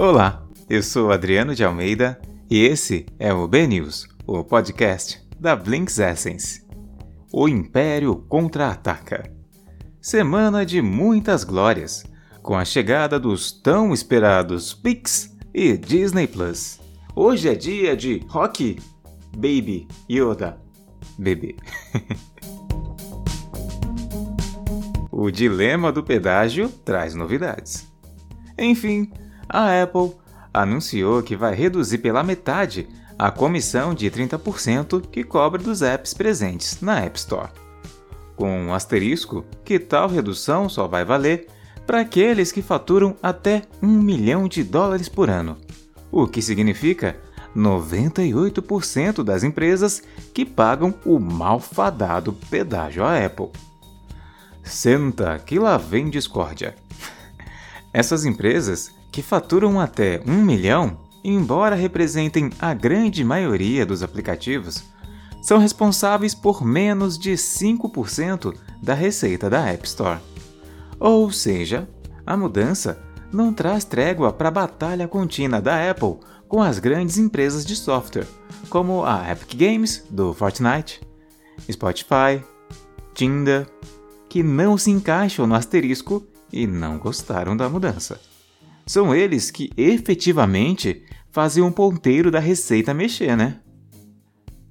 Olá, eu sou Adriano de Almeida e esse é o B-News, o podcast da Blinks Essence. O Império contra-ataca. Semana de muitas glórias, com a chegada dos tão esperados Pix e Disney Plus. Hoje é dia de Rock, Baby, Yoda, bebê. o dilema do pedágio traz novidades. Enfim, a Apple anunciou que vai reduzir pela metade a comissão de 30% que cobra dos apps presentes na App Store. Com um asterisco que tal redução só vai valer para aqueles que faturam até 1 milhão de dólares por ano, o que significa 98% das empresas que pagam o malfadado pedágio à Apple. Senta que lá vem discórdia. Essas empresas que faturam até 1 milhão, embora representem a grande maioria dos aplicativos, são responsáveis por menos de 5% da receita da App Store. Ou seja, a mudança não traz trégua para a batalha contínua da Apple com as grandes empresas de software, como a Epic Games do Fortnite, Spotify, Tinder, que não se encaixam no asterisco e não gostaram da mudança. São eles que efetivamente fazem um ponteiro da receita mexer, né?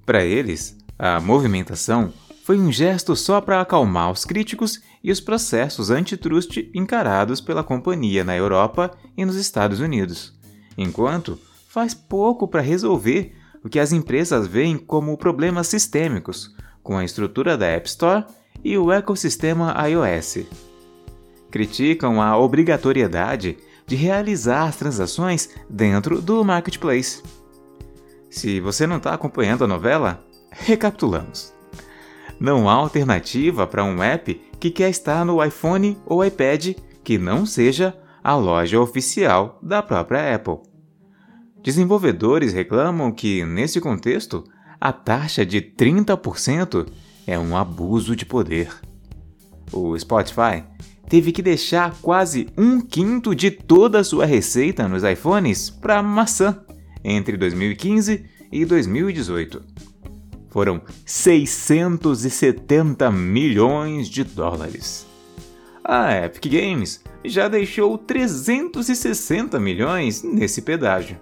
Para eles, a movimentação foi um gesto só para acalmar os críticos e os processos antitrust encarados pela companhia na Europa e nos Estados Unidos, enquanto faz pouco para resolver o que as empresas veem como problemas sistêmicos com a estrutura da App Store e o ecossistema iOS. Criticam a obrigatoriedade de realizar as transações dentro do marketplace. Se você não está acompanhando a novela, recapitulamos. Não há alternativa para um app que quer estar no iPhone ou iPad que não seja a loja oficial da própria Apple. Desenvolvedores reclamam que, nesse contexto, a taxa de 30% é um abuso de poder. O Spotify teve que deixar quase um quinto de toda sua receita nos iPhones para maçã entre 2015 e 2018. Foram 670 milhões de dólares. A Epic Games já deixou 360 milhões nesse pedágio.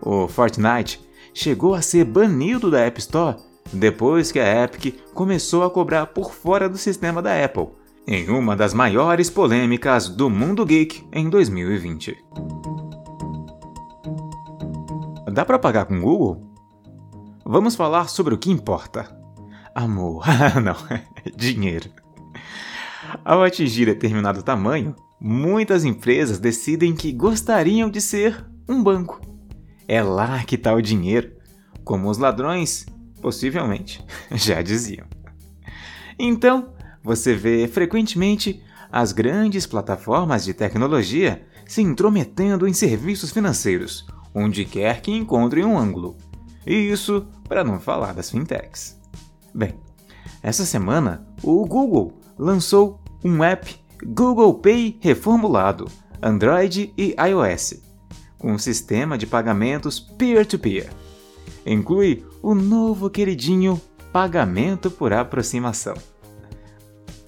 O Fortnite chegou a ser banido da App Store depois que a Epic começou a cobrar por fora do sistema da Apple em uma das maiores polêmicas do mundo geek em 2020. Dá para pagar com Google? Vamos falar sobre o que importa. Amor, não, dinheiro. Ao atingir determinado tamanho, muitas empresas decidem que gostariam de ser um banco. É lá que está o dinheiro, como os ladrões, possivelmente, já diziam. Então, você vê frequentemente as grandes plataformas de tecnologia se intrometendo em serviços financeiros, onde quer que encontrem um ângulo. E isso para não falar das fintechs. Bem, essa semana o Google lançou um app Google Pay reformulado, Android e iOS, com um sistema de pagamentos peer-to-peer. -peer. Inclui o novo queridinho pagamento por aproximação.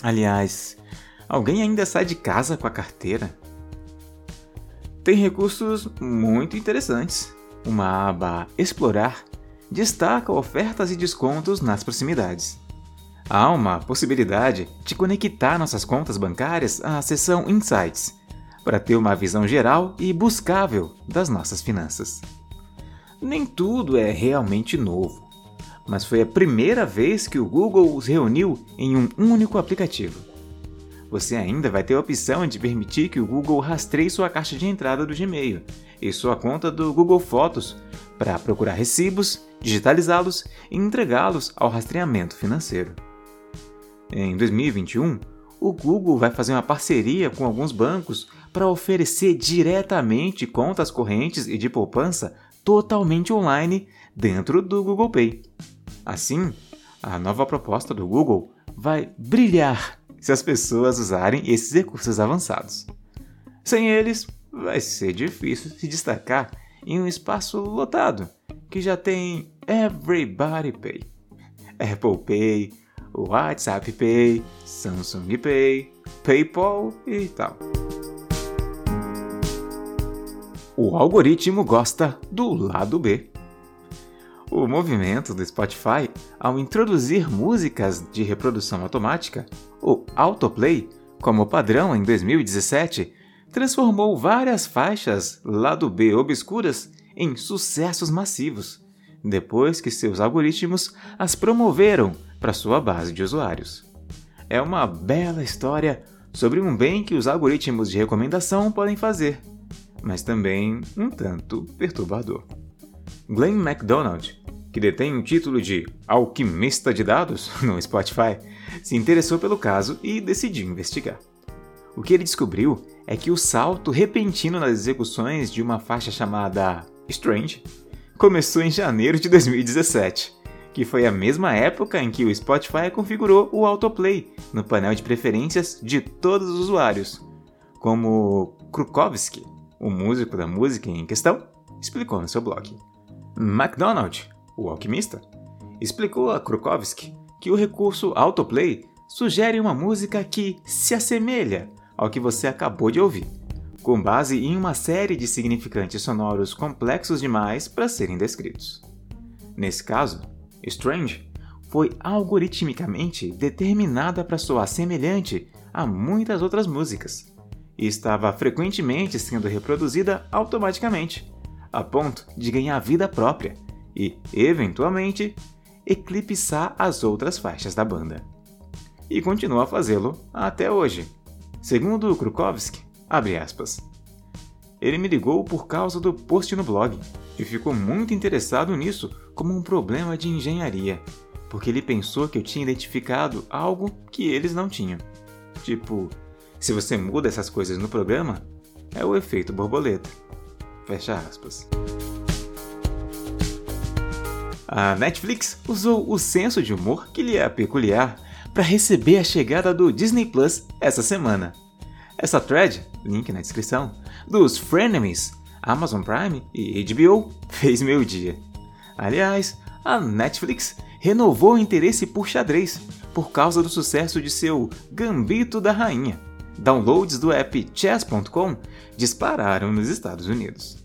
Aliás, alguém ainda sai de casa com a carteira? Tem recursos muito interessantes. Uma aba Explorar destaca ofertas e descontos nas proximidades. Há uma possibilidade de conectar nossas contas bancárias à seção Insights, para ter uma visão geral e buscável das nossas finanças. Nem tudo é realmente novo mas foi a primeira vez que o Google os reuniu em um único aplicativo. Você ainda vai ter a opção de permitir que o Google rastreie sua caixa de entrada do Gmail e sua conta do Google Fotos para procurar recibos, digitalizá-los e entregá-los ao rastreamento financeiro. Em 2021, o Google vai fazer uma parceria com alguns bancos para oferecer diretamente contas correntes e de poupança totalmente online dentro do Google Pay. Assim, a nova proposta do Google vai brilhar se as pessoas usarem esses recursos avançados. Sem eles, vai ser difícil se destacar em um espaço lotado que já tem Everybody Pay, Apple Pay, WhatsApp Pay, Samsung Pay, PayPal e tal. O algoritmo gosta do lado B. O movimento do Spotify, ao introduzir músicas de reprodução automática, o autoplay, como padrão em 2017, transformou várias faixas lado B obscuras em sucessos massivos, depois que seus algoritmos as promoveram para sua base de usuários. É uma bela história sobre um bem que os algoritmos de recomendação podem fazer, mas também um tanto perturbador. Glenn MacDonald, que detém o título de alquimista de dados no Spotify, se interessou pelo caso e decidiu investigar. O que ele descobriu é que o salto repentino nas execuções de uma faixa chamada Strange começou em janeiro de 2017, que foi a mesma época em que o Spotify configurou o autoplay no painel de preferências de todos os usuários, como Krukowski, o músico da música em questão, explicou no seu blog. McDonald, o alquimista, explicou a Krukowski que o recurso autoplay sugere uma música que se assemelha ao que você acabou de ouvir, com base em uma série de significantes sonoros complexos demais para serem descritos. Nesse caso, Strange foi algoritmicamente determinada para soar semelhante a muitas outras músicas e estava frequentemente sendo reproduzida automaticamente, a ponto de ganhar vida própria e, eventualmente, eclipsar as outras faixas da banda. E continua a fazê-lo até hoje. Segundo Krukowski, aspas. Ele me ligou por causa do post no blog e ficou muito interessado nisso como um problema de engenharia, porque ele pensou que eu tinha identificado algo que eles não tinham. Tipo, se você muda essas coisas no programa, é o efeito borboleta. Fecha aspas. A Netflix usou o senso de humor que lhe é peculiar para receber a chegada do Disney Plus essa semana. Essa thread, link na descrição, dos Frenemies, Amazon Prime e HBO fez meu dia. Aliás, a Netflix renovou o interesse por xadrez por causa do sucesso de seu Gambito da Rainha. Downloads do app chess.com dispararam nos Estados Unidos.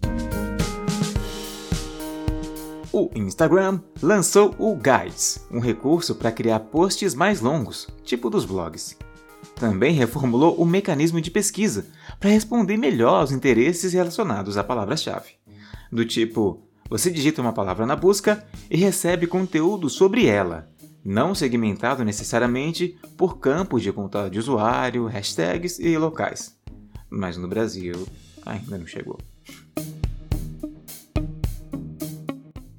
O Instagram lançou o Guides, um recurso para criar posts mais longos, tipo dos blogs. Também reformulou o mecanismo de pesquisa para responder melhor aos interesses relacionados à palavra-chave. Do tipo, você digita uma palavra na busca e recebe conteúdo sobre ela, não segmentado necessariamente por campos de conta de usuário, hashtags e locais. Mas no Brasil ainda não chegou.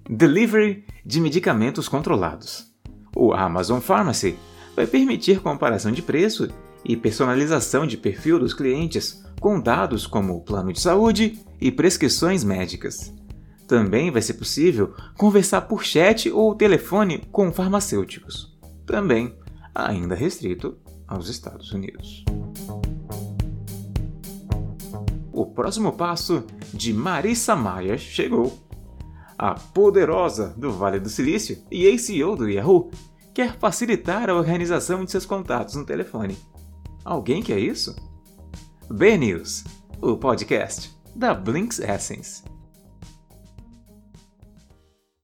Delivery de medicamentos controlados. O Amazon Pharmacy vai permitir comparação de preço e personalização de perfil dos clientes com dados como plano de saúde e prescrições médicas. Também vai ser possível conversar por chat ou telefone com farmacêuticos, também ainda restrito aos Estados Unidos. O próximo passo de Marissa Mayer chegou a poderosa do Vale do Silício e ex-CEO do Yahoo, quer facilitar a organização de seus contatos no telefone. Alguém quer isso? B-News, o podcast da Blinks Essence.